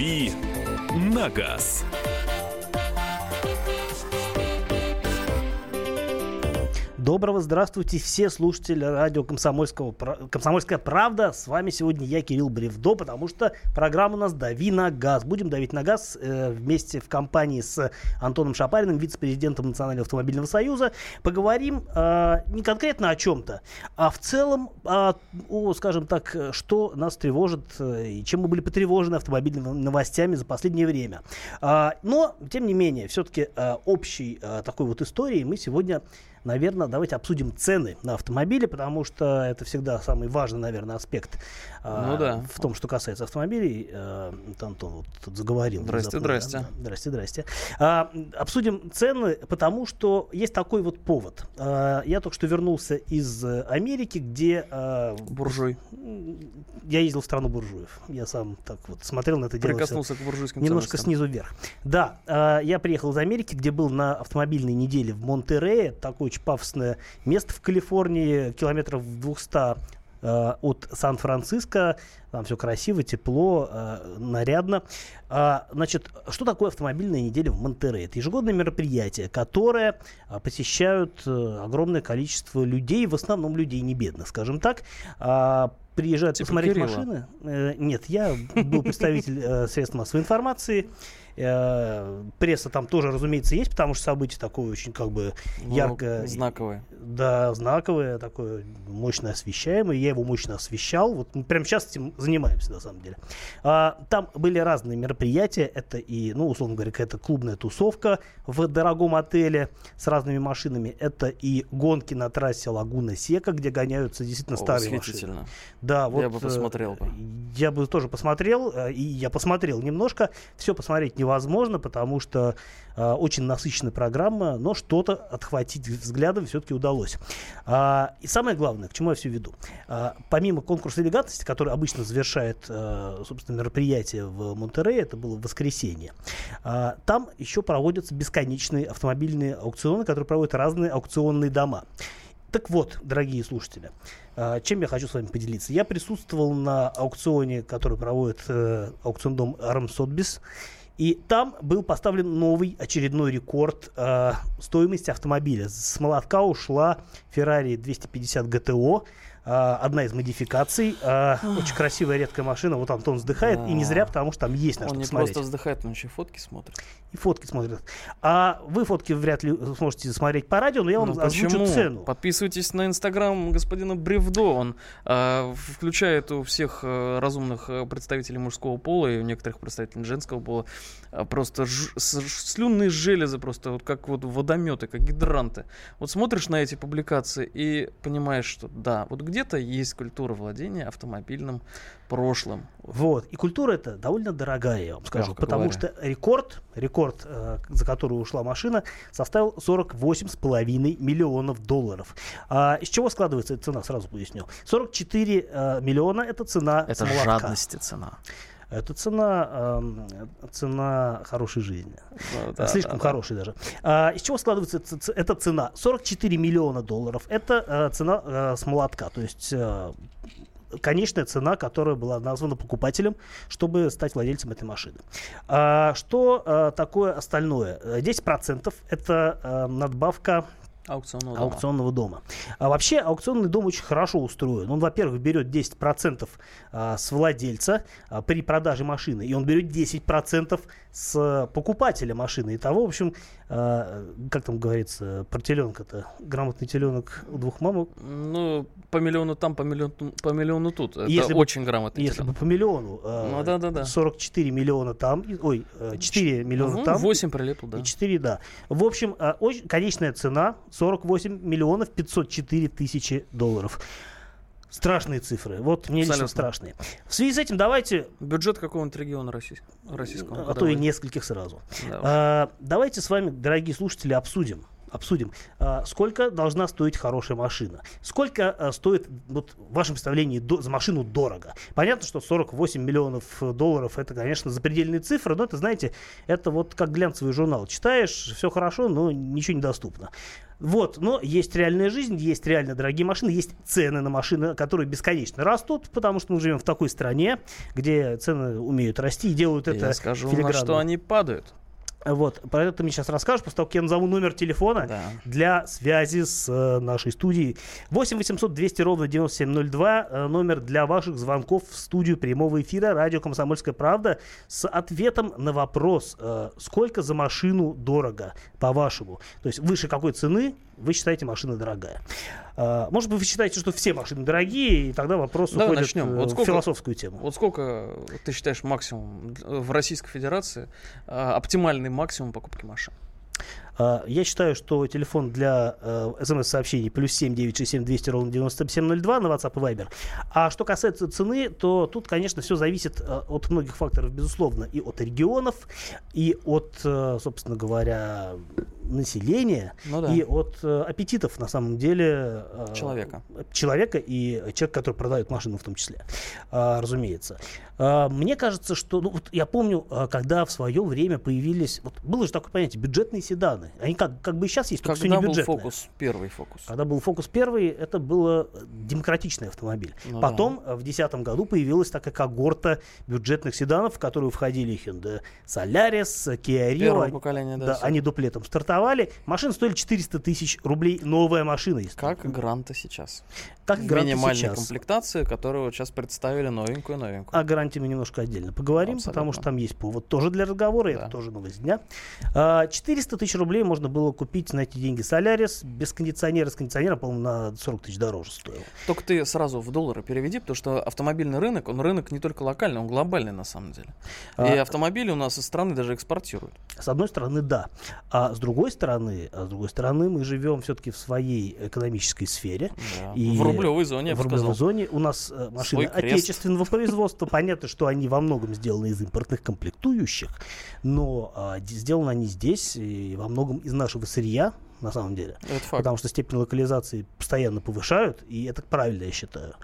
«Дави на газ». Доброго здравствуйте все слушатели радио Комсомольского, Комсомольская правда. С вами сегодня я, Кирилл Бревдо, потому что программа у нас «Дави на газ». Будем давить на газ э, вместе в компании с Антоном Шапариным, вице-президентом Национального автомобильного союза. Поговорим э, не конкретно о чем-то, а в целом о, о, скажем так, что нас тревожит э, и чем мы были потревожены автомобильными новостями за последнее время. Э, но, тем не менее, все-таки э, общей э, такой вот истории мы сегодня наверное, давайте обсудим цены на автомобили, потому что это всегда самый важный, наверное, аспект ну, да. в том, что касается автомобилей. А, Антон вот тут заговорил. Здрасте, здрасте. Да? Здрасте, здрасте. А, обсудим цены, потому что есть такой вот повод. А, я только что вернулся из Америки, где... А, Буржуй. Я ездил в страну буржуев. Я сам так вот смотрел на это дело. Прикоснулся к буржуйским Немножко ценностям. снизу вверх. Да, а, я приехал из Америки, где был на автомобильной неделе в Монтерее. Такой очень пафосное место в Калифорнии, километров 200 э, от Сан-Франциско. Там все красиво, тепло, э, нарядно. А, значит, что такое автомобильная неделя в Монтерее? Это ежегодное мероприятие, которое а, посещают а, огромное количество людей, в основном людей не бедных, скажем так. А, приезжают типа посмотреть Кирилла. машины. Э, нет, я был представитель э, средств массовой информации. Э, пресса там тоже, разумеется, есть, потому что событие такое очень как бы Ну, ярко. знаковое. Да, знаковое, такое мощно освещаемое. Я его мощно освещал. Вот мы прямо сейчас этим занимаемся, на самом деле. А, там были разные мероприятия. Это и, ну, условно говоря, какая-то клубная тусовка в дорогом отеле с разными машинами. Это и гонки на трассе Лагуна Сека, где гоняются действительно О, старые машины. Да, вот, Я бы э, посмотрел бы. Я бы тоже посмотрел, э, и я посмотрел немножко. Все посмотреть невозможно, потому что э, очень насыщенная программа, но что-то отхватить взглядом все-таки удалось. А, и самое главное, к чему я все веду. А, помимо конкурса элегантности, который обычно завершает, э, собственно, мероприятие в Монтерее, это было в воскресенье, а, там еще проводятся бесконечные автомобильные аукционы, которые проводят разные аукционные дома. Так вот, дорогие слушатели, а, чем я хочу с вами поделиться? Я присутствовал на аукционе, который проводит э, аукцион дом Арм Сотбис. И там был поставлен новый очередной рекорд э, стоимости автомобиля. С молотка ушла Ferrari 250 GTO. э, одна из модификаций. Э, очень красивая, редкая машина. Вот Антон вздыхает. И не зря, потому что там есть на Он что не посмотреть. просто вздыхает, он еще фотки смотрит. И фотки смотрят. А вы фотки вряд ли сможете смотреть по радио, но я вам Ну, озвучу почему? цену. Подписывайтесь на инстаграм господина Бревдо. Он э, включает у всех э, разумных э, представителей мужского пола и у некоторых представителей женского пола э, просто ж- с- слюнные железы, просто вот как вот водометы, как гидранты. Вот смотришь на эти публикации и понимаешь, что да, вот где-то есть культура владения автомобильным прошлым. Вот. И культура эта довольно дорогая, я вам скажу. Потому говоря. что рекорд, рекорд, э, за который ушла машина, составил 48,5 миллионов долларов. А, из чего складывается эта цена, сразу поясню. 44 э, миллиона это цена Это молотка. жадности цена. Это цена, эм, цена хорошей жизни. Ну, да, Слишком да, да. хороший даже. А, из чего складывается эта цена? 44 миллиона долларов. Это э, цена э, с молотка. То есть э, конечная цена, которая была названа покупателем, чтобы стать владельцем этой машины. А, что э, такое остальное? Э, 10% это э, надбавка Аукционного дома. аукционного дома. А вообще аукционный дом очень хорошо устроен. Он, во-первых, берет 10% а, с владельца а, при продаже машины, и он берет 10% с покупателя машины. Итого, в общем, а, как там говорится, про теленка-то, грамотный теленок у двух мамок. Ну, по миллиону там, по миллиону, по миллиону тут. Это Если бы- очень грамотно. Если бы по миллиону, а, Ну, да-да-да. 44 миллиона там, и- ой, э, 4 миллиона там, 8 прилипло, да. И 4, да. В общем, а, очень, конечная цена 48 миллионов 504 тысячи долларов. Страшные цифры. Вот мне лично Абсолютно. страшные. В связи с этим давайте, Бюджет какого-нибудь региона российского. российского а то и нескольких сразу. Да. А, давайте с вами, дорогие слушатели, обсудим, обсудим. А, сколько должна стоить хорошая машина? Сколько а, стоит, вот, в вашем представлении, до, за машину дорого? Понятно, что 48 миллионов долларов это, конечно, запредельные цифры, но это, знаете, это вот как глянцевый журнал. Читаешь, все хорошо, но ничего недоступно. Вот, но есть реальная жизнь, есть реально дорогие машины, есть цены на машины, которые бесконечно растут, потому что мы живем в такой стране, где цены умеют расти и делают это Я скажу, на что они падают. Вот, про это ты мне сейчас расскажешь, после того, как я назову номер телефона Да. для связи с э, нашей студией. 8 800 200 ровно 9702, э, номер для ваших звонков в студию прямого эфира радио «Комсомольская правда» с ответом на вопрос, э, сколько за машину дорого, по-вашему. То есть выше какой цены вы считаете машина дорогая. Э, может быть, вы считаете, что все машины дорогие, и тогда вопрос Давай уходит начнем. э, Вот в сколько- философскую тему. Вот сколько ты считаешь максимум в Российской Федерации, э, оптимальный максимум покупки машин? А, Я считаю, что телефон для э, смс-сообщений плюс 7 967 200 ровно 9702 на WhatsApp и Viber. А что касается цены, то тут, конечно, все зависит э, от многих факторов, безусловно, и от регионов, и от, э, собственно говоря, населения, Ну да. и от аппетитов, на самом деле. Человека. Человека и человек, который продает машину в том числе, разумеется. Мне кажется, что, ну, вот я помню, когда в свое время появились, вот было же такое понятие, бюджетные седаны. Они как, как бы и сейчас есть, только все Когда не был бюджетные. фокус, первый фокус? Когда был фокус первый, это был демократичный автомобиль. Ну Потом э, в 2010 году появилась такая когорта бюджетных седанов, в которые входили Hyundai Solaris, Kia Rio. Первое поколение, да. Да, они дуплетом стартовали. Машины стоили 400 тысяч рублей. Новая машина. Как Гранта сейчас. как Гранта сейчас. комплектации, которую вот сейчас представили новенькую-новенькую. О гарантии мы немножко отдельно поговорим, потому Абсолютно. что там есть повод тоже для разговора, Да. это тоже новость дня. А, 400 тысяч рублей можно было купить на эти деньги Солярис, без кондиционера, с кондиционером, по-моему, на 40 тысяч дороже стоил. Только ты сразу в доллары переведи, потому что автомобильный рынок, он рынок не только локальный, он глобальный на самом деле. И А- автомобили у нас из страны даже экспортируют. С одной стороны, да. А с другой стороны, а с другой стороны, мы живем все-таки в своей экономической сфере. Да. И в рублевой зоне, я в рублевой сказал. зоне у нас э, машины отечественного производства. Понятно, что они во многом сделаны из импортных комплектующих, но а, сделаны они здесь и во многом из нашего сырья, на самом деле. Это факт. Потому что степень локализации постоянно повышают, и это правильно, я считаю.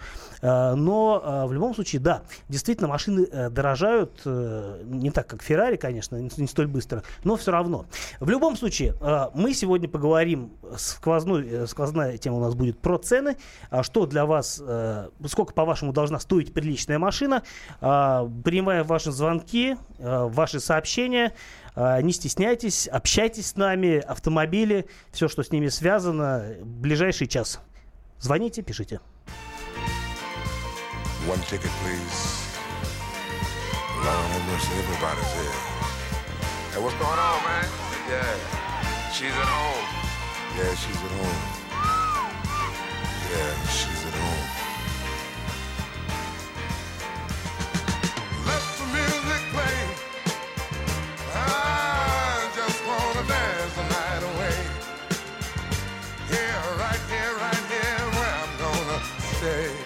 А, Но а, в любом случае, да, действительно, машины э, дорожают э, не так, как Феррари, конечно, не столь быстро, но все равно. В любом случае, а, мы сегодня поговорим, сквозной, э, сквозная тема у нас будет про цены, что для вас, сколько, по-вашему, должна стоить приличная машина. Принимая ваши звонки, ваши сообщения, Не стесняйтесь, общайтесь с нами, автомобили, все, что с ними связано, ближайший час. Звоните, пишите. One ticket, please. Lord have mercy, everybody's here. Hey, what's going on, man? Yeah, she's at home. Yeah, she's at home. Yeah, she's at home. day.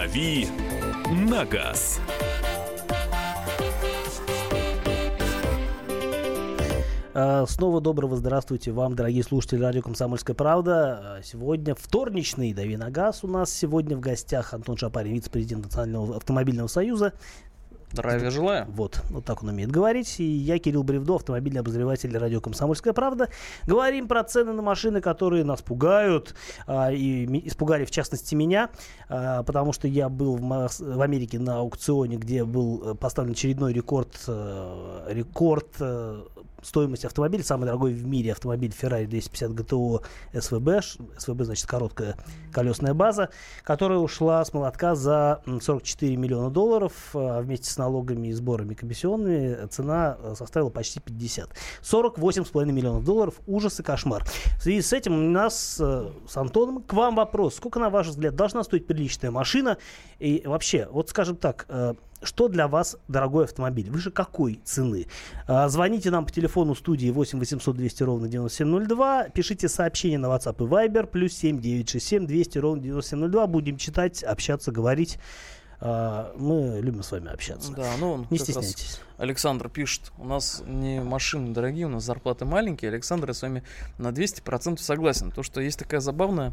«Дави на газ». А, Снова доброго здравствуйте вам, дорогие слушатели радио «Комсомольская правда». А, Сегодня вторничный «Дави на газ». У нас сегодня в гостях Антон Шапарин, вице-президент Национального автомобильного союза. Здравия желаю. Вот, вот так он умеет говорить. И я, Кирилл Бревдо, автомобильный обозреватель радио «Комсомольская правда». Говорим про цены на машины, которые нас пугают. а, и испугали, в частности, меня. а, потому что я был в, Мос- в Америке на аукционе, где был э, поставлен очередной рекорд, э, рекорд стоимости автомобиля. Самый дорогой в мире автомобиль Ferrari 250 GTO. Ш- СВБ, значит, короткая колесная база, которая ушла с молотка за м, 44 миллиона долларов. а Вместе с налогами и сборами комиссионными цена э, составила почти 50. 48,5 миллионов долларов. Ужас и кошмар. В связи с этим у нас э, с Антоном к вам вопрос. Сколько, на ваш взгляд, должна стоить приличная машина? И вообще, вот скажем так, э, что для вас дорогой автомобиль? Выше какой цены? А, Звоните нам по телефону студии 8 800 200 ровно 9702. Пишите сообщение на WhatsApp и Viber. Плюс 7 967 200 ровно 9702. Будем читать, общаться, говорить. А, Мы любим с вами общаться. Да, ну Не стесняйтесь. Александр пишет, у нас не машины дорогие, у нас зарплаты маленькие. Александр, я с вами на 200% согласен. То, что есть такая забавная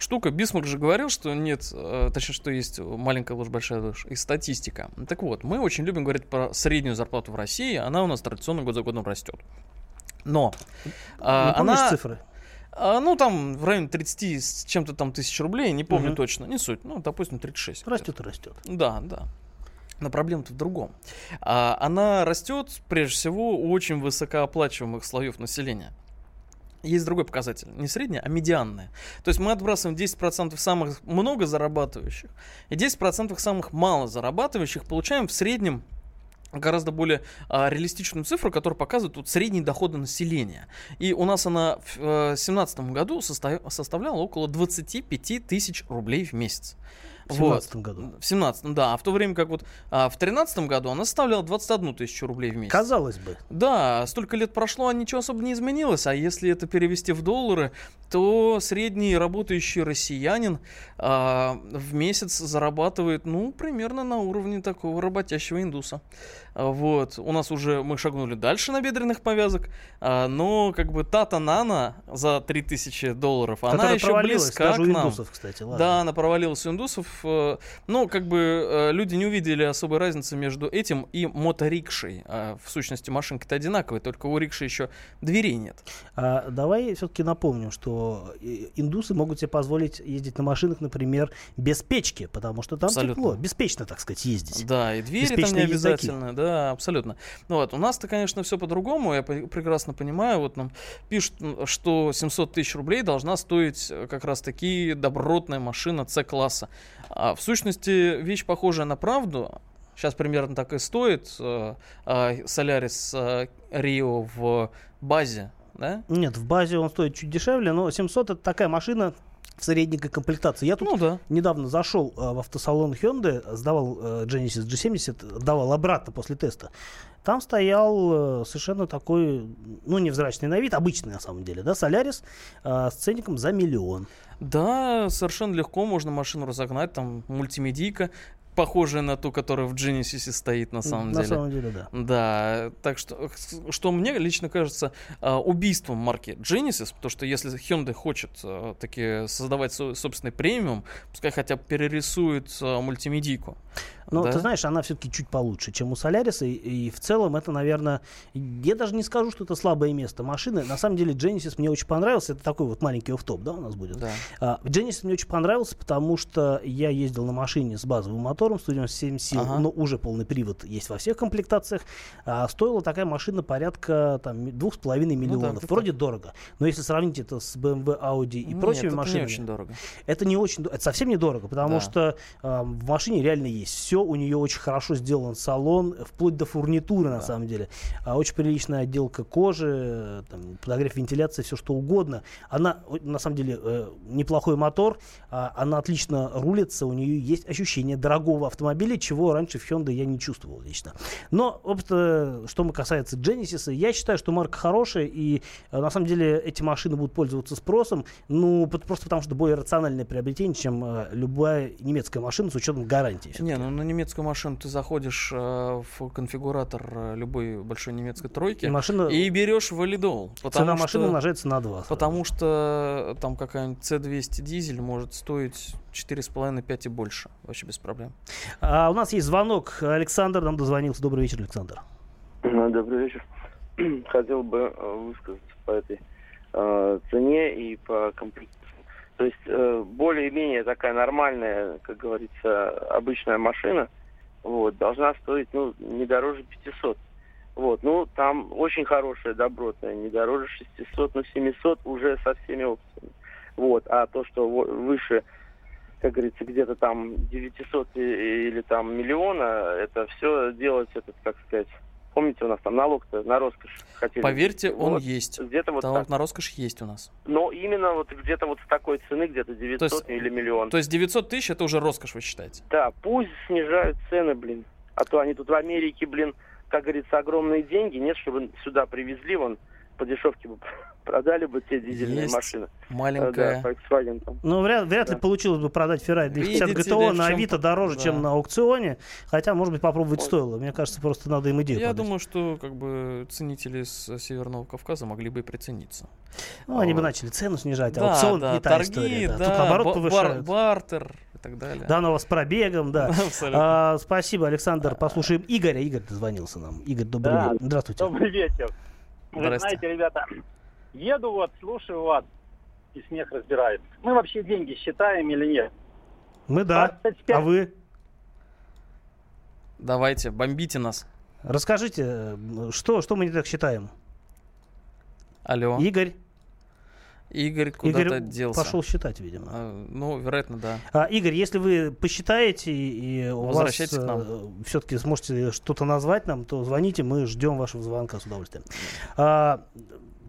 штука. Бисмарк же говорил, что нет, э, точнее, что есть маленькая ложь, большая ложь и статистика. Так вот, мы очень любим говорить про среднюю зарплату в России. Она у нас традиционно год за годом растет. Но а, Не помнишь она, цифры? а, ну там в районе 30 с чем-то там тысяч рублей, не помню Мгм. точно, не суть. Ну, допустим, 36. Растет и растет. Да, да. Но проблема-то в другом. А, она растет, прежде всего, у очень высокооплачиваемых слоев населения. Есть другой показатель. Не средняя, а медианная. То есть мы отбрасываем 10% самых много зарабатывающих и 10% самых мало зарабатывающих, получаем в среднем гораздо более а, реалистичную цифру, которая показывает тут средние доходы населения. И у нас она в 2017 году состав- составляла около 25 тысяч рублей в месяц. В 17 году. В 17 да. А в то время как вот а, в 13 году она составляла 21 тысячу рублей в месяц. Казалось бы. Да, столько лет прошло, а ничего особо не изменилось. А если это перевести в доллары, то средний работающий россиянин а, в месяц зарабатывает, ну, примерно на уровне такого работящего индуса. А, Вот. У нас уже мы шагнули дальше на бедренных повязок, а, но как бы Тата Нана за 3000 долларов, она еще близка к нам. индусов, кстати. Ладно. Да, она провалилась у индусов. э, Но как бы люди не увидели особой разницы между этим и моторикшей. А, В сущности, машинки-то одинаковые, только у рикши еще дверей нет. А давай все-таки напомним, что э, индусы могут себе позволить ездить на машинах, например, без печки, потому что там Абсолютно. тепло, беспечно, так сказать, ездить. Да, и двери там не Беспечные языки. Да, абсолютно. Ну вот, у нас-то, конечно, все по-другому, я прекрасно понимаю, вот нам пишут, что 700 тысяч рублей должна стоить э, как раз-таки добротная машина С-класса. А в сущности, вещь похожая на правду, сейчас примерно так и стоит, э, а, Солярис э, Рио в базе, да? Нет, в базе он стоит чуть дешевле, но 700 это такая машина в средненькой комплектации. Я тут Ну да. недавно зашел э, в автосалон Hyundai, сдавал э, Genesis G70, давал обратно после теста. Там стоял э, совершенно такой, ну, невзрачный на вид, обычный на самом деле, да, Солярис с ценником за миллион. Да, совершенно легко можно машину разогнать, там мультимедийка, похожая на ту, которая в Genesis стоит на самом на деле. самом деле, да. Да, так что, что мне лично кажется а, убийством марки Genesis, потому что если Hyundai хочет а, таки создавать свой собственный премиум, пускай хотя бы перерисует а, мультимедийку. Но Да. ты знаешь, она все-таки чуть получше, чем у Соляриса. И, и в целом это, наверное, я даже не скажу, что это слабое место машины. На самом деле Genesis мне очень понравился. Это такой вот маленький офф-топ, да, у нас будет. Да. Genesis мне очень понравился, потому что я ездил на машине с базовым мотором мотором 197 сил, Ага. но уже полный привод есть во всех комплектациях. А стоила такая машина порядка там, двух с половиной Ну да, миллионов. Вроде дорого. Но если сравнить это с BMW, Audi и Нет, прочими это машинами, не очень дорого. это не очень, это совсем недорого, потому Да. что э, в машине реально есть все, у нее очень хорошо сделан салон, вплоть до фурнитуры на Да. самом деле, А очень приличная отделка кожи, э, там, подогрев вентиляции, все что угодно. Она на самом деле э, неплохой мотор, а, она отлично рулится, у нее есть ощущение дорогого автомобиля, чего раньше в Hyundai я не чувствовал лично. Но э, что мы касается Genesis, я считаю, что марка хорошая, и э, на самом деле эти машины будут пользоваться спросом, ну, просто потому что более рациональное приобретение, чем э, любая немецкая машина с учетом гарантии. Не, ну на немецкую машину ты заходишь э, в конфигуратор любой большой немецкой тройки И машина, и берешь валидол. цена Потому машины что, умножается на 2. потому что там какая-нибудь C200 дизель может стоить 4,5-5 и больше. Вообще без проблем. А у нас есть звонок. Александр нам дозвонился. Добрый вечер, Александр. Ну, Добрый вечер. Хотел бы э, высказаться по этой э, цене и по комплектации. То есть э, более-менее такая нормальная, как говорится, обычная машина, вот, должна стоить, ну, не дороже 500. Вот, ну, там очень хорошая, добротная, не дороже 600, но 700 уже со всеми опциями. Вот, а то, что выше, как говорится, где-то там 900 и- или там миллиона, это все делать, этот, как сказать, помните, у нас там налог-то на роскошь хотели. Поверьте, он Вот, есть. Где-то вот Налог так. на роскошь есть у нас. Но именно вот где-то вот с такой цены, где-то 900 есть- или миллион. То есть 900 тысяч это уже роскошь, вы считаете? Да, пусть снижают цены, блин. А то они тут в Америке, блин, как говорится, огромные деньги. Нет, чтобы сюда привезли, вон, по дешевке бы продали бы те дизельные Есть машины. Маленькая. Да, Volkswagen там. Ну, вряд, вряд ли Да. получилось бы продать Ferrari 250 Видите GTO ли, в на Авито дороже, да. чем на аукционе. Хотя, может быть, попробовать Ой. стоило. Мне кажется, просто надо им идею Я подать. думаю, что как бы ценители с Северного Кавказа могли бы и прицениться. Ну, они бы Вот. начали цену снижать, а Да, аукцион да, не та торги, история. Да. да, Тут, наоборот, ба- бар- повышают. бартер и так далее. Да, но с пробегом, да. А, спасибо, Александр. Послушаем Игоря. Игорь дозвонился нам. Игорь, добрый Да. вечер. Здравствуйте. Добрый вечер. Вы знаете, ребята, еду вот, слушаю вас, и смех разбирает. Мы вообще деньги считаем или нет? Мы да. 25 А вы? Давайте, бомбите нас. Расскажите, э, что, что мы не так считаем? Алло. Игорь, Игорь куда-то Игорь делся. пошел считать, видимо. А, Ну, вероятно, да. А, Игорь, если вы посчитаете и у вас к нам. все-таки сможете что-то назвать нам, то звоните, мы ждем вашего звонка с удовольствием. А,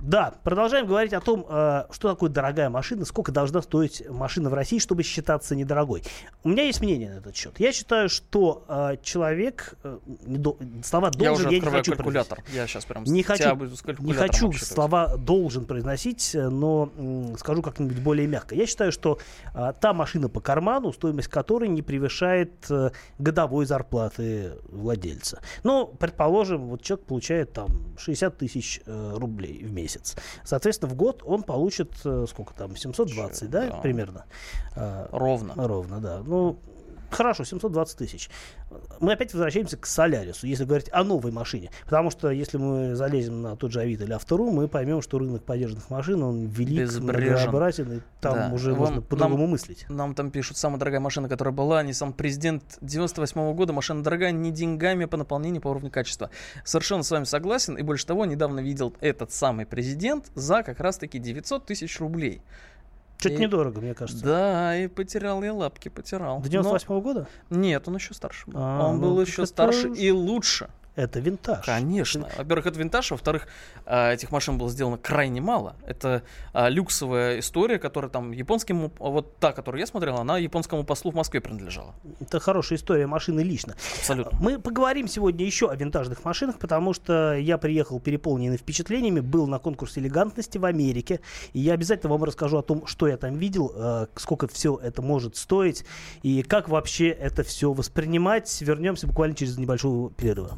да, продолжаем говорить о том, а, что такое дорогая машина, сколько должна стоить машина в России, чтобы считаться недорогой. У меня есть мнение на этот счет. Я считаю, что а, человек, э, слова я должен, уже я, не хочу калькулятор. Я сейчас прям Не хочу- не хочу слова должен произносить, э, но скажу как-нибудь более мягко. Я считаю, что та машина по карману, стоимость которой не превышает э, годовой зарплаты владельца. Ну, предположим, вот человек получает там 60 тысяч э, рублей в месяц. Соответственно, в год он получит э, сколько там, 720, да, Да. примерно? А, Ровно. Ровно, да. Ну, хорошо, 720 тысяч. Мы опять возвращаемся к Солярису, если говорить о новой машине. Потому что если мы залезем на тот же Авито или Автору, мы поймем, что рынок подержанных машин, он велик, многообразен, там Да. уже Вам- можно по-другому мыслить. Нам там пишут, самая дорогая машина, которая была, не сам президент 98 года, машина дорогая не деньгами, а по наполнению, по уровню качества. Совершенно с вами согласен, и больше того, недавно видел этот самый президент за как раз-таки 900 тысяч рублей. Что-то И- недорого, мне кажется. Да, и потерял я лапки, потерял. До Но- 98 года? Нет, он еще старше был. А, он ну, был еще старше и лучше. Это винтаж. Конечно. Во-первых, это винтаж, во-вторых, а, этих машин было сделано крайне мало. Это а, люксовая история, которая там японскому, вот та, которую я смотрел, она японскому послу в Москве принадлежала. Это хорошая история машины лично. Абсолютно. Мы поговорим сегодня еще о винтажных машинах, потому что я приехал переполненный впечатлениями, был на конкурсе элегантности в Америке, и я обязательно вам расскажу о том, что я там видел, э, сколько все это может стоить и как вообще это все воспринимать. Вернемся буквально через небольшого перерыва.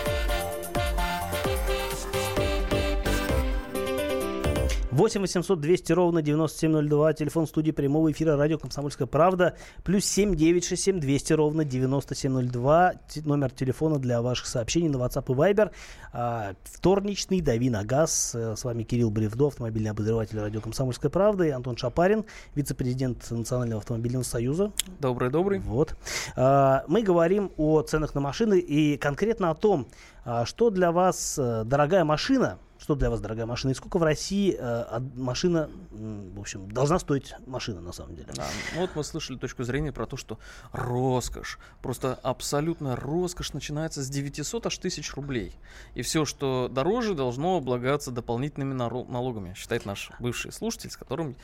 8 800 200 ровно 9702, телефон студии прямого эфира радио «Комсомольская правда», плюс 7 967 200 ровно 9702, Т- номер телефона для ваших сообщений на WhatsApp и Viber. А, вторничный «Дави на газ». Э, С вами Кирилл Бревдо, автомобильный обозреватель радио «Комсомольская правда», и Антон Шапарин, вице-президент Национального автомобильного союза. Добрый-добрый. Вот. А, Мы говорим о ценах на машины и конкретно о том, а, что для вас э, дорогая машина, что для вас дорогая машина и сколько в России э, машина, в общем, должна стоить машина на самом деле. Да, ну вот мы слышали точку зрения про то, что роскошь, просто абсолютно роскошь начинается с 900 аж тысяч рублей. И все, что дороже, должно облагаться дополнительными налогами, считает наш бывший слушатель, с которым,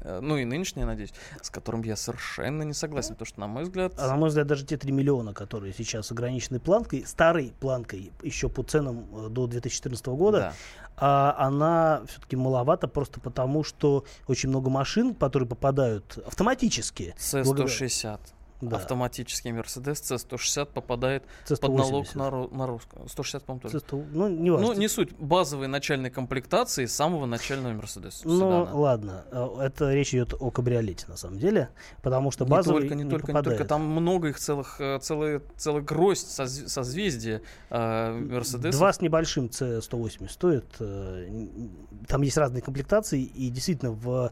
э, ну и нынешний, я надеюсь, с которым я совершенно не согласен, потому что, на мой взгляд, А на мой взгляд, даже те 3 миллиона, которые сейчас ограничены планкой, старой планкой, еще по ценам э, до 2014 года, да. А она все-таки маловато просто потому, что очень много машин, которые попадают автоматически. благодаря- C160. Да. Автоматический Mercedes C160 попадает C180. под налог на, на русскую. 160, по-моему, тоже. C100, Ну, не важно. Ну, не суть. Базовой начальной комплектации самого начального Mercedes. Ну, седана. ладно, э, это речь идет о кабриолете, на самом деле, потому что Не базовый только, не, только, не попадает. только. Там много их целых, э, целая, целая гроздь соз- созвездия э, Mercedes. Два с небольшим C180 стоит. э, Там есть разные комплектации, и действительно в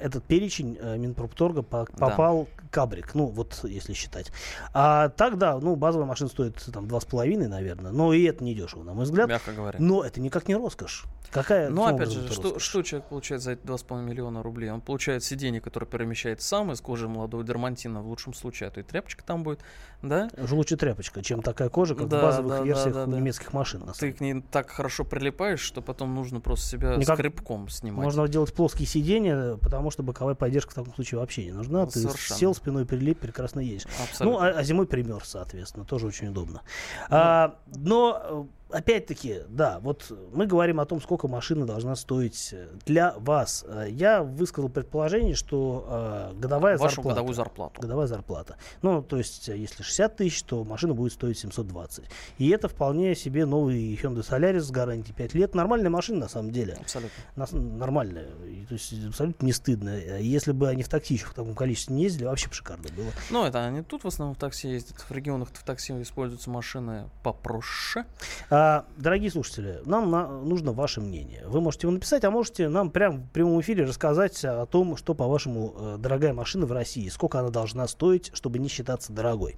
этот перечень э, Минпромторга по- попал кабрик, ну вот если считать. А так да, ну базовая машина стоит там два с половиной, наверное, но и это не дешево, на мой взгляд. Мягко говоря. Но это никак не роскошь. Какая? Ну, опять же, что, что человек получает за эти 2,5 миллиона рублей? Он получает сиденье, которое перемещает сам из кожи молодого дермантина, в лучшем случае, а то и тряпочка там будет, да? Уже лучше тряпочка, чем такая кожа, как Да, в базовых да, да, версиях да, да. немецких машин. на Ты к ней так хорошо прилипаешь, что потом нужно просто себя Никак- скребком снимать. Можно делать плоские сиденья, потому что боковая поддержка в таком случае вообще не нужна. Ну, Ты совершенно. сел, спиной прилип, прекрасно едешь. Абсолютно. Ну, а, а зимой примерз, соответственно, тоже очень удобно. А, но, э, опять-таки, да, вот мы говорим о том, сколько машина должна стоить э, для вас. Э, Я высказал предположение, что э, годовая Вашу зарплата... годовую зарплату. Годовая зарплата. Ну, то есть, э, если 60 тысяч, то машина будет стоить 720. И это вполне себе новый Hyundai Solaris с гарантией 5 лет. Нормальная машина, на самом деле. Абсолютно. Нормальная. То есть абсолютно не стыдно. Если бы они в такси еще в таком количестве не ездили, вообще бы шикарно было. Ну, это они тут в основном в такси ездят. В регионах в такси используются машины попроще. А, дорогие слушатели, нам на- нужно ваше мнение. Вы можете его написать, а можете нам прямо в прямом эфире рассказать о том, что, по-вашему, э, дорогая машина в России, сколько она должна стоить, чтобы не считаться дорогой.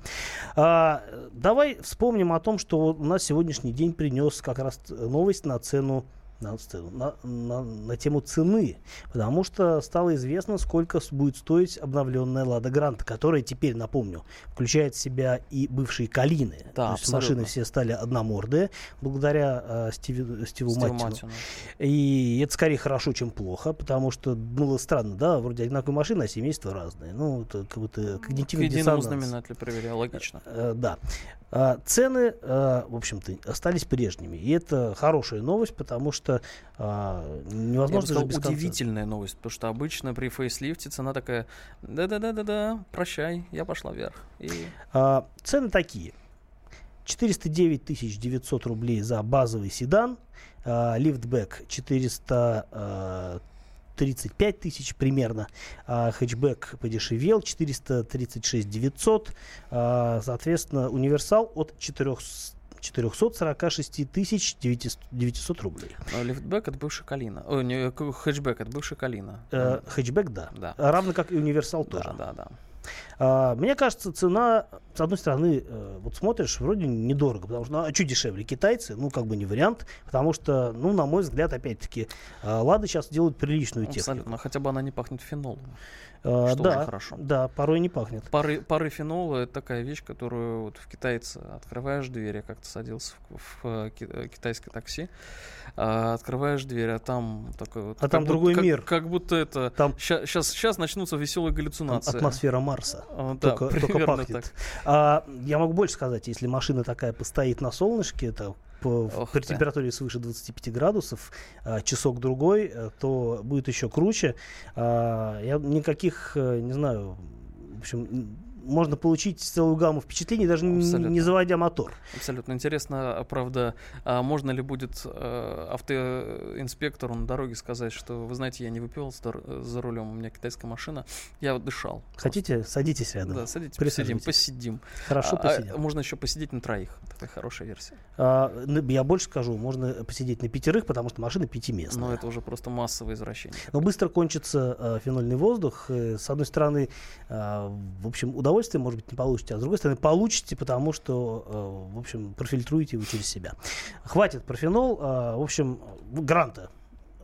А, давай вспомним о том, что у нас сегодняшний день принес как раз новость на цену на, на, на- на тему цены, потому что стало известно, сколько будет стоить обновленная Лада Гранта, которая теперь, напомню, включает в себя и бывшие Калины. Да, То есть абсолютно. машины все стали одномордые, благодаря э, Стиве- Стиву Стиву Маттину. Маттину. И это скорее хорошо, чем плохо, потому что было странно, да, вроде одинаковые машины, а семейства разные. Ну, это как будто К когнитивный единому диссонанс. знаменателю проверял, логично. Э, да. А, Цены, э, в общем-то, остались прежними. И это хорошая новость, потому что а, Я бы невозможно сказал, без конца- удивительная новость, потому что обычно при фейслифте цена такая, да-да-да-да-да, прощай, я пошла вверх. И А, Цены такие. 409 900 рублей за базовый седан, а, лифтбэк 435 тысяч примерно, а, хэтчбэк подешевел 436 900, а, соответственно универсал от 400 446 тысяч 900 900 рублей. э, лифтбэк это бывший Калина. О, не, к- хэтчбэк это бывший Калина. Э, хэтчбэк, да. Да. Равно как и универсал тоже. Да, да, да. А, Мне кажется, цена, с одной стороны, э, вот смотришь, вроде недорого, потому что, ну, а чуть дешевле китайцы, ну, как бы не вариант, потому что, ну, на мой взгляд, опять-таки, э, Лада сейчас делают приличную технику. Абсолютно. Хотя бы она не пахнет фенолом. Э, что да, хорошо. да, порой не пахнет. Пары, пары фенола это такая вещь, которую вот в китайце открываешь дверь, я как-то садился в, в, э, китайское такси, а, открываешь дверь, а там такой вот. А там будто- другой как- мир. Как будто это. Там Сейчас, сейчас начнутся веселые там галлюцинации. атмосфера Марса. А, да, только, только пахнет. так. А, я могу больше сказать, если машина такая постоит на солнышке, это по- Ох при ты. температуре свыше 25 градусов, а, часок-другой, э, то будет еще круче. А, я никаких, э, не знаю, в общем, можно получить целую гамму впечатлений, даже Абсолютно. не заводя мотор. Абсолютно интересно, а, правда, а можно ли будет э, автоинспектору на дороге сказать, что, вы знаете, я не выпивал за, рулем, у меня китайская машина, я дышал. Хотите, садитесь рядом. Да, садитесь, посидим, посидим. Хорошо А, а, посидим. можно еще посидеть на троих. Такая хорошая версия. А, я больше скажу, можно посидеть на пятерых, потому что машина пятиместная. Но это уже просто массовое извращение. Но быстро кончится э, фенольный воздух. Э, с одной стороны, э, в общем, удовольствие, может быть, не получите, а с другой стороны, получите, потому что, э, в общем, профильтруете его через себя. Хватит про фенол. Э, в общем, гранта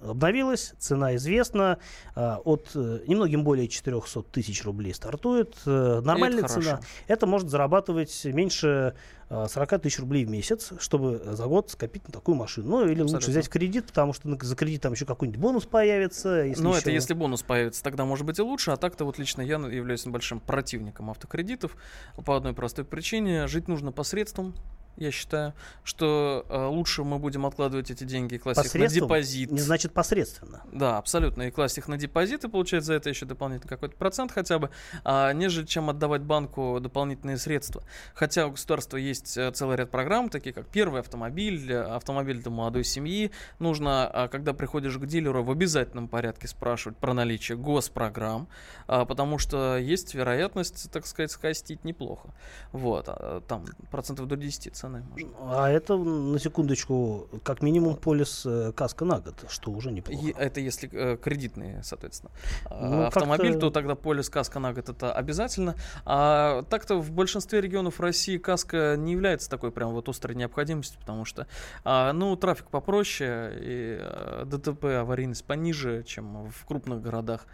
обновилась, цена известна, э, от э, немногим более 400 тысяч рублей стартует. Э, нормальная хорошо. цена. Это может зарабатывать меньше э, 40 тысяч рублей в месяц, чтобы за год скопить на такую машину. Ну, или лучше Абсолютно. взять в кредит, потому что за кредит там еще какой-нибудь бонус появится. Если Ну, еще- это если бонус появится, тогда может быть и лучше. А так-то вот лично я являюсь большим противником автокредитов по одной простой причине. Жить нужно посредством. Я считаю, что э, лучше мы будем откладывать эти деньги и класть их на депозит. Не значит посредственно. Да, абсолютно. И класть их на депозит, и получать за это еще дополнительный какой-то процент хотя бы, а, нежели чем отдавать банку дополнительные средства. Хотя у государства есть э, целый ряд программ, такие как первый автомобиль, э, автомобиль для молодой семьи. Нужно, а, когда приходишь к дилеру, в обязательном порядке спрашивать про наличие госпрограмм, а, потому что есть вероятность, так сказать, скостить неплохо. Вот, а, там процентов до 10 цены можно. А это, на секундочку, как минимум полис э, каска на год, что уже неплохо. Е- Это если э, кредитные, соответственно. А, Ну, Автомобиль, как-то- то тогда полис каска на год это обязательно. А так-то в большинстве регионов России каска не является такой прям вот острой необходимостью, потому что, а, ну, трафик попроще, и а, ДТП, аварийность пониже, чем в крупных городах.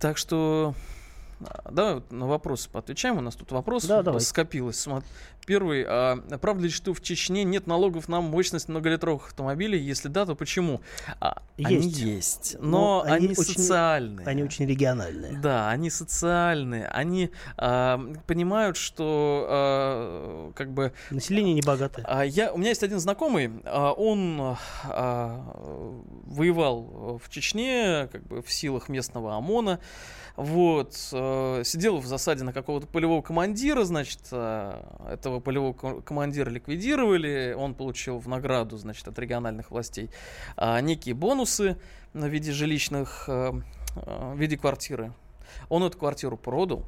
Так что... а, Давай вот на вопросы поотвечаем. У нас тут вопрос Да, давай. скопилось. Первый. а, правда ли, что в Чечне нет налогов на мощность многолитровых автомобилей? Если да, то почему? А, Они Есть. есть, Но но они они, очень- социальные. Они очень региональные. Да, они социальные. Они а, понимают, что а, как бы Население небогатое. а я, у меня есть один знакомый, а, он а, воевал в Чечне, как бы в силах местного ОМОНа, вот, э, сидел в засаде на какого-то полевого командира, значит, а, этого полевого ко- командира ликвидировали, он получил в награду, значит, от региональных властей а, некие бонусы в виде жилищных, э, э, в виде квартиры. Он эту квартиру продал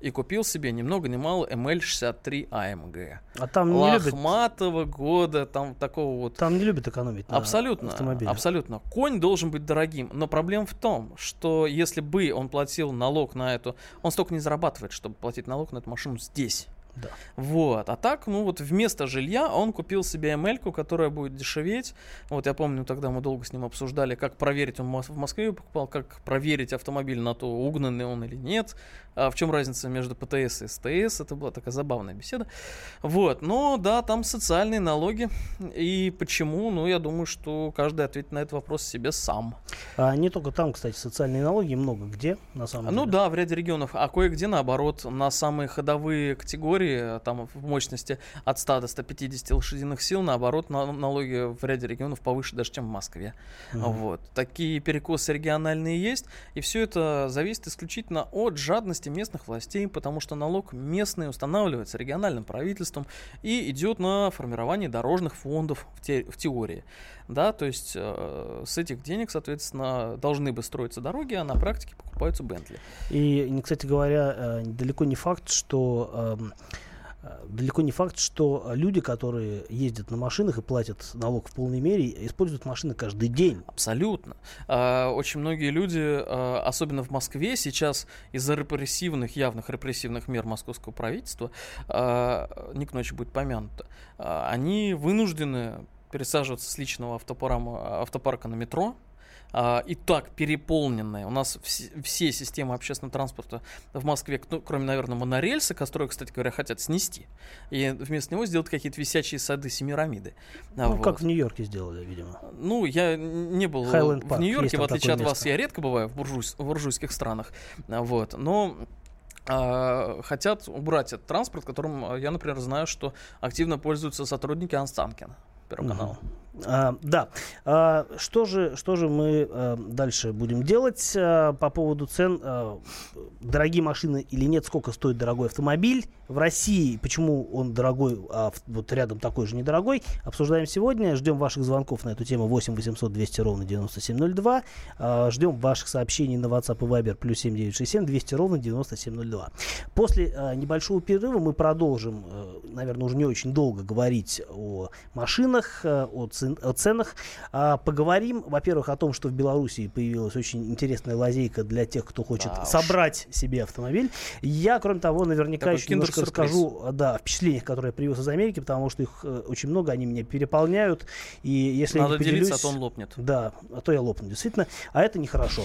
и купил себе ни много ни мало ML63 AMG. А там не любят, Лохматого года, там такого вот. там не любят экономить на Абсолютно, автомобилях. абсолютно. Конь должен быть дорогим, но проблема в том, что если бы он платил налог на эту, он столько не зарабатывает, чтобы платить налог на эту машину здесь. Да. Вот. А так, ну вот вместо жилья он купил себе ML, которая будет дешеветь. Вот я помню, тогда мы долго с ним обсуждали, как проверить, он в Мос- в Москве её покупал, как проверить автомобиль на то, угнанный он или нет. А в чем разница между ПТС и СТС. Это была такая забавная беседа. Вот. Но да, там социальные налоги. И почему? Ну, я думаю, что каждый ответит на этот вопрос себе сам. А не только там, кстати, социальные налоги много где, на самом Ну деле. да, в ряде регионов, а кое-где наоборот, на самые ходовые категории, там в мощности от 100 до 150 лошадиных сил, наоборот, на- налоги в ряде регионов повыше даже, чем в Москве. Мгм. Вот. Такие перекосы региональные есть, и все это зависит исключительно от жадности местных властей, потому что налог местный устанавливается региональным правительством и идет на формирование дорожных фондов в, те- в теории. Да, то есть э, с этих денег, соответственно, должны бы строиться дороги, а на практике покупаются Бентли. И, кстати говоря, э, далеко не факт, что э, далеко не факт, что люди, которые ездят на машинах и платят налог в полной мере, используют машины каждый день. Абсолютно. А, Очень многие люди, а, особенно в Москве, сейчас из-за репрессивных, явных репрессивных мер московского правительства, а, Ник Ночи будет помянуто, они вынуждены пересаживаться с личного автопарка на метро, а, и так переполненная. У нас вс- все системы общественного транспорта в Москве, ну, кроме, наверное, монорельса, который, кстати говоря, хотят снести, и вместо него сделать какие-то висячие сады Семирамиды. А, Ну, вот. как в Нью-Йорке сделали, видимо. Ну, я не был Хайленд в Нью-Йорке, в отличие от такое вас, место. я редко бываю в, буржуйс- в буржуйских странах. А, Вот. Но хотят убрать этот транспорт, которым я, например, знаю, что активно пользуются сотрудники Анстанкина. Первого канала. А, да. А, что, же, что же мы а, дальше будем делать а, по поводу цен? А, дорогие машины или нет? Сколько стоит дорогой автомобиль в России? Почему он дорогой, а вот рядом такой же недорогой? Обсуждаем сегодня. Ждем ваших звонков на эту тему 8 800 200 ровно 9702. А, ждем ваших сообщений на WhatsApp и Viber плюс 7967 200 ровно 9702. После а, небольшого перерыва мы продолжим, э, наверное, уже не очень долго говорить о машинах, цен- о ценах. А, поговорим, во-первых, о том, что в Беларуси появилась очень интересная лазейка для тех, кто хочет Да уж. собрать себе автомобиль. Я, кроме того, наверняка Такой еще немножко расскажу э, да, о впечатлениях, которые я привез из Америки, потому что их э, очень много, они меня переполняют. И если я Надо не делиться, а поделюсь- то он лопнет. Да, а то я лопну, действительно. А это нехорошо.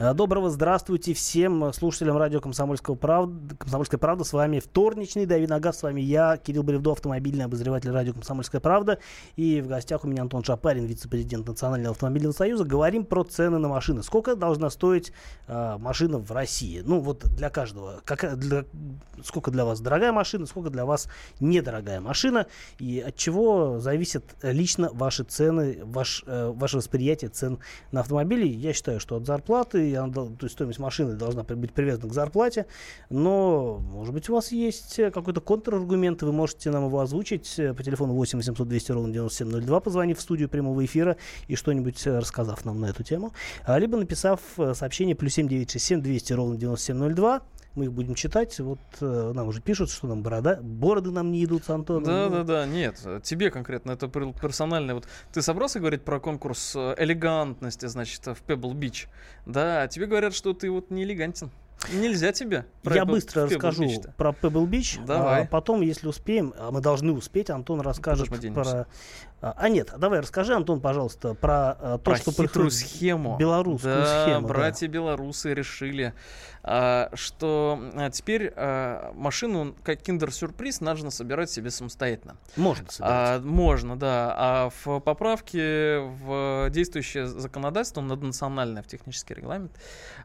Доброго здравствуйте всем слушателям радио Комсомольского правда, Комсомольская правда. С вами вторничный Дави Нагаз. С вами я, Кирилл Бревдо, автомобильный обозреватель радио Комсомольская правда. И в гостях у меня Антон Шапарин, вице-президент Национального автомобильного союза. Говорим про цены на машины. Сколько должна стоить а, машина в России? Ну, вот для каждого. Какая, для, сколько для вас дорогая машина, сколько для вас недорогая машина. И от чего зависят лично ваши цены, ваш, э, ваше восприятие цен на автомобили. Я считаю, что от зарплаты и она то есть стоимость машины должна быть привязана к зарплате. Но, может быть, у вас есть э, какой-то контраргумент, вы можете нам его озвучить э, по телефону 8 800 200 ровно 9702, позвонив в студию прямого эфира и что-нибудь э, рассказав нам на эту тему. А, либо написав сообщение плюс 7967 200 ровно 9702. Мы их будем читать. Вот э, нам уже пишут, что нам борода, бороды нам не идут с Антоном. Да, Ну, да, да, нет, тебе конкретно это пер- персонально. Вот ты собрался говорить про конкурс э, элегантности, значит, в Pebble Beach, да, а тебе говорят, что ты вот не элегантен. Нельзя тебе. про Я Pebble- быстро расскажу Beach-то. про Pebble Beach. Давай. А потом, если успеем, а мы должны успеть, Антон расскажет про... А, а нет, давай расскажи, Антон, пожалуйста, про а, то, про что хитрую схему. белорусскую да, схему, да. братья белорусы решили, а, что а, теперь а, машину как киндер-сюрприз нужно собирать себе самостоятельно. Можно собирать. А, можно, да. А в поправке в действующее законодательство наднациональное, в технический регламент,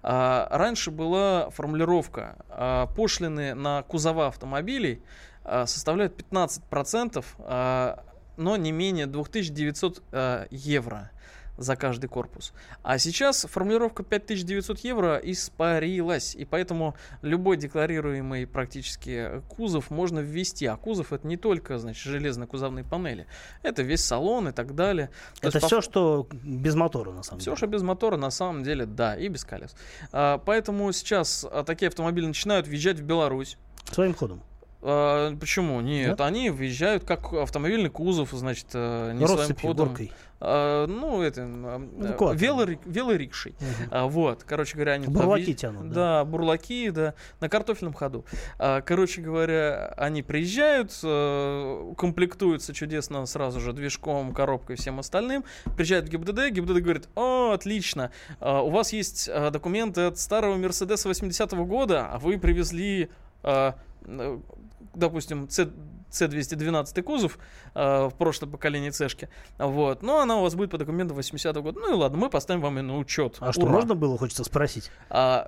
а, раньше была формулировка а, пошлины на кузова автомобилей а, составляют 15%, а, но не менее 2900 а, евро за каждый корпус. А сейчас формулировка 5900 евро испарилась, и поэтому любой декларируемый практически кузов можно ввести. А кузов это не только, значит, железно-кузовные панели, это весь салон и так далее. То Это есть по все, что без мотора, на самом все, деле. что без мотора, на самом деле, да, и без колес. А, поэтому сейчас а, такие автомобили начинают въезжать в Беларусь. Своим ходом. А, почему? Нет, они въезжают как автомобильный кузов, значит, э, не своим Россыпью, ходом. горкой. А, ну, это, а, Эвакуатором. велори- велорикшей. А, вот, короче говоря, они Бурлаки въезж- тянут, да. Да, бурлаки, да, на картофельном ходу. А, короче говоря, они приезжают, э, комплектуются чудесно сразу же движком, коробкой и всем остальным. Приезжают в ГИБДД, ГИБДД говорит, о, отлично, а, у вас есть документы от старого Мерседеса 80-го года, а вы привезли, э, допустим, C- C212 кузов э, в прошлое поколение Цешки. Вот. Но она у вас будет по документам 80-го года. Ну и ладно, мы поставим вам ее на учет. А что, Ура. можно было, хочется спросить? А,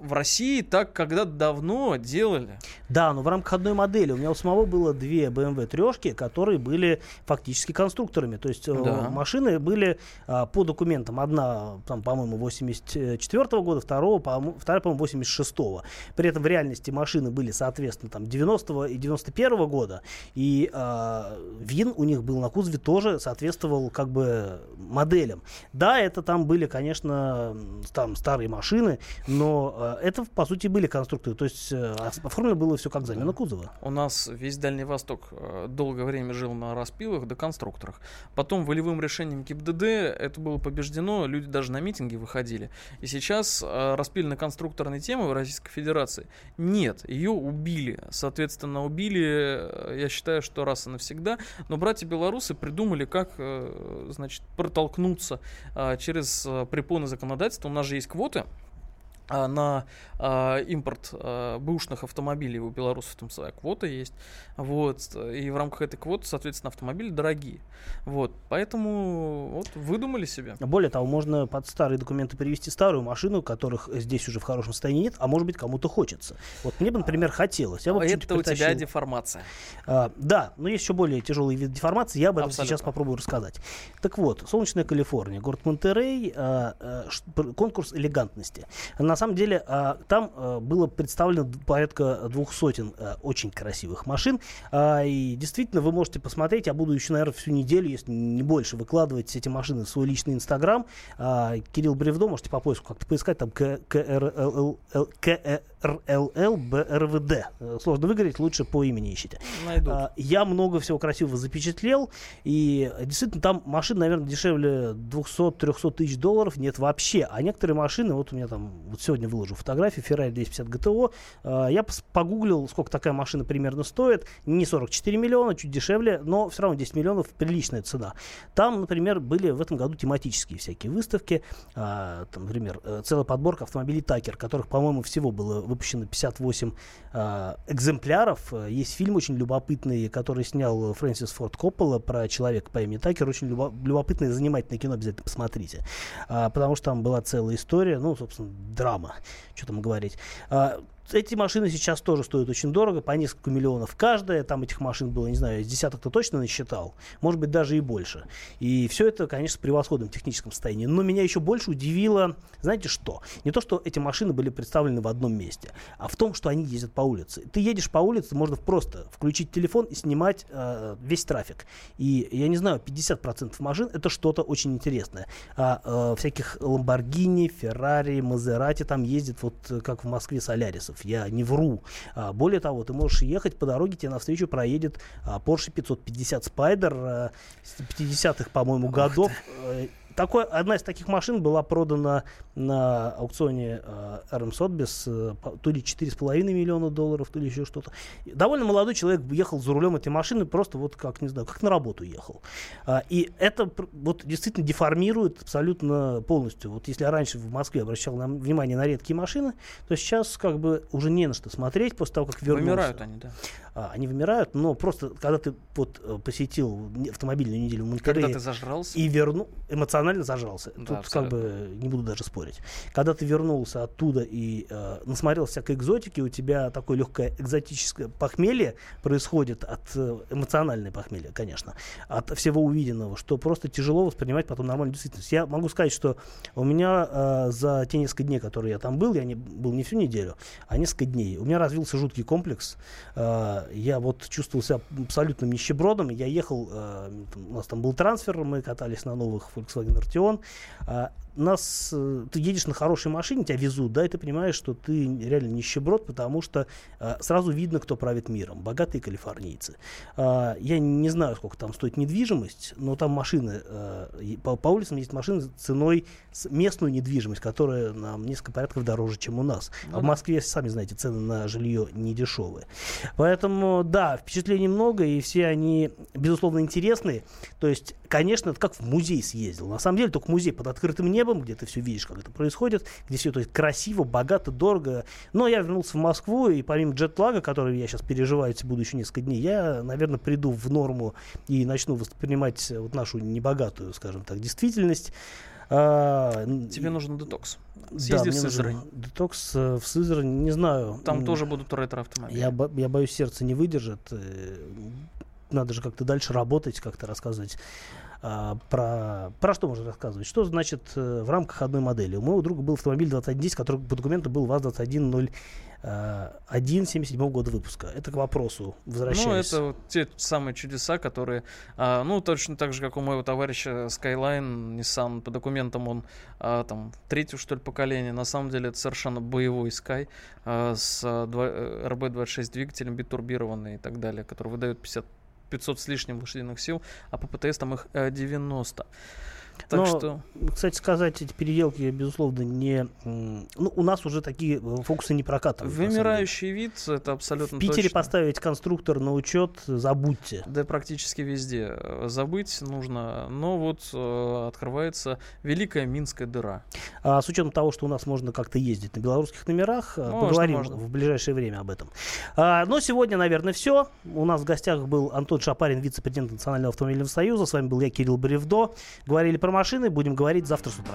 в России так когда-то давно делали. Да, но в рамках одной модели. У меня у самого было две BMW трешки, которые были фактически конструкторами. То есть э, Да. машины были а, по документам. Одна, там, по-моему, 84 года, второго, по вторая, по-моему, 86 -го. При этом в реальности машины были, соответственно, там 90 и 91 года. И а, ВИН у них был на кузове тоже соответствовал как бы моделям. Да, это там были, конечно, там старые машины, но э, это, по сути, были конструкторы. То есть э, оформлено было все как замена кузова. У нас весь Дальний Восток э, долгое время жил на распилах да конструкторах. Потом волевым решением ГИБДД это было побеждено, люди даже на митинги выходили. И сейчас э, распильно-конструкторной темы в Российской Федерации нет, ее убили. Соответственно, убили, э, я считаю, что раз и навсегда. Но братья-белорусы придумали, как, э, значит, протолкнуться э, через э, препоны законодательства. У нас же есть квоты а, на а, импорт а, бэушных автомобилей у белорусов там своя квота есть, вот, и в рамках этой квоты, соответственно, автомобили дорогие, вот, поэтому вот выдумали себе. Более того, можно под старые документы перевести старую машину, которых здесь уже в хорошем состоянии нет, а может быть кому-то хочется. Вот мне бы, например, хотелось. Я бы А это у тебя притащил. деформация. А, да, но есть еще более тяжелый вид деформации, я об этом Абсолютно. сейчас попробую рассказать. Так вот, солнечная Калифорния, город Монтерей, а, а, конкурс элегантности. На самом деле, а, там а, было представлено порядка двух сотен а, очень красивых машин, и действительно, вы можете посмотреть, я буду еще, наверное, всю неделю, если не больше, выкладывать эти машины в свой личный инстаграм. Кирилл Бревдо, можете по поиску как-то поискать, там К- КРЛЛ КРЛЛ БРВД. Э, Сложно выговорить, лучше по имени ищите. Найдут. А, Я много всего красивого запечатлел, и действительно там машин, наверное, дешевле 200-300 тысяч долларов нет вообще. А некоторые машины, вот у меня там, вот сегодня выложу фотографию, Ferrari 250 GTO, а, я погуглил, сколько такая машина примерно стоит, не 44 миллиона, чуть дешевле, но все равно 10 миллионов приличная цена. Там, например, были в этом году тематические всякие выставки, а, там, например, э, целая подборка автомобилей Такер, которых, по-моему, всего было выпущено 58 а, экземпляров. Э, Есть фильм очень любопытный, который снял Фрэнсис Форд Коппола про человека по имени Такер. Очень любо- любопытное занимательное кино, обязательно посмотрите. А, потому что там была целая история, ну, собственно, драма, что там говорить. А, эти машины сейчас тоже стоят очень дорого, по несколько миллионов каждая. Там этих машин было, не знаю, с десяток кто точно насчитал. Может быть, даже и больше. И все это, конечно, в превосходном техническом состоянии. Но меня еще больше удивило, знаете что? Не то, что эти машины были представлены в одном месте, а в том, что они ездят по улице. Ты едешь по улице, можно просто включить телефон и снимать э, весь трафик. И, я не знаю, 50% машин это что-то очень интересное. А э, всяких Lamborghini, Ferrari, Maserati там ездит вот э, как в Москве Солярисов. Я не вру. А, более того, ты можешь ехать по дороге, тебе навстречу проедет а, Porsche 550 Spider а, с 50-х, по-моему, годов. Такой, одна из таких машин была продана на аукционе э, RM Sotheby's э, то ли 4,5 миллиона долларов, то ли еще что-то. Довольно молодой человек ехал за рулем этой машины, просто вот как, не знаю, как на работу ехал. А, и это вот действительно деформирует абсолютно полностью. Вот если я раньше в Москве обращал на- внимание на редкие машины, то сейчас как бы уже не на что смотреть после того, как вернулся. Вымирают они, да. А, они вымирают, но просто когда ты вот э, посетил автомобильную неделю в Монтерее Когда ты зажрался. и вернул, эмоционально зажрался. Да, Тут как абсолютно. бы не буду даже спорить. Когда ты вернулся оттуда и э, насмотрелся всякой экзотики, у тебя такое легкое экзотическое похмелье происходит от э, эмоциональное похмелье, конечно, от всего увиденного, что просто тяжело воспринимать потом нормальную действительность. Я могу сказать, что у меня э, за те несколько дней, которые я там был, я не, был не всю неделю, а несколько дней, у меня развился жуткий комплекс. Э, я вот чувствовал себя абсолютным нищебродом. Я ехал, э, там, у нас там был трансфер, мы катались на новых Volkswagen Arteon. А, нас, э, ты едешь на хорошей машине, тебя везут, да, и ты понимаешь, что ты реально нищеброд, потому что э, сразу видно, кто правит миром. Богатые калифорнийцы. А, я не знаю, сколько там стоит недвижимость, но там машины, э, по, по улицам есть машины с ценой с местную недвижимость, которая нам несколько порядков дороже, чем у нас. А в Москве, сами знаете, цены на жилье не дешевые. Поэтому, да, впечатлений много, и все они, безусловно, интересные. То есть, конечно, это как в музей съездил. На самом деле, только музей под открытым небом, где ты все видишь, как это происходит, где все это красиво, богато, дорого. Но я вернулся в Москву, и помимо джетлага, который я сейчас переживаю, буду еще несколько дней, я, наверное, приду в норму и начну воспринимать э, вот нашу небогатую, скажем так, действительность. А, Тебе нужен детокс. да, Съезди в мне нужен Сызрань. Детокс э, в Сызрань, не знаю. Там тоже будут ретро-автомобили. я, я боюсь, сердце не выдержит. Надо же как-то дальше работать, как-то рассказывать. а, про, про что можно рассказывать? Что значит э, в рамках одной модели? У моего друга был автомобиль 2110, который по документу был ВАЗ-2101 77 года выпуска. Это к вопросу, возвращаясь. Ну, это вот те самые чудеса, которые, а, ну, точно так же, как у моего товарища Skyline, Nissan, по документам он а, там третьего, что ли, поколения. На самом деле это совершенно боевой Sky а, с а, два- э, RB26 двигателем, битурбированный и так далее, который выдает 50 500 с лишним лошадиных сил, а по ПТС там их э, 90. Так Но, что... Кстати сказать, эти переделки, безусловно, не... Ну, у нас уже такие э, фокусы не прокатывают. Вымирающий вид, это абсолютно В Питере точно. поставить конструктор на учет, забудьте. Да практически везде. Э, Забыть нужно, но вот э, открывается великая Минская дыра. А с учетом того, что у нас можно как-то ездить на белорусских номерах, э, Можно, поговорим можно. в ближайшее время об этом. А, но сегодня, наверное, все. У нас в гостях был Антон Шапарин, вице-президент Национального автомобильного союза. С вами был я, Кирилл Бревдо. Говорили про машины, будем говорить завтра с утра.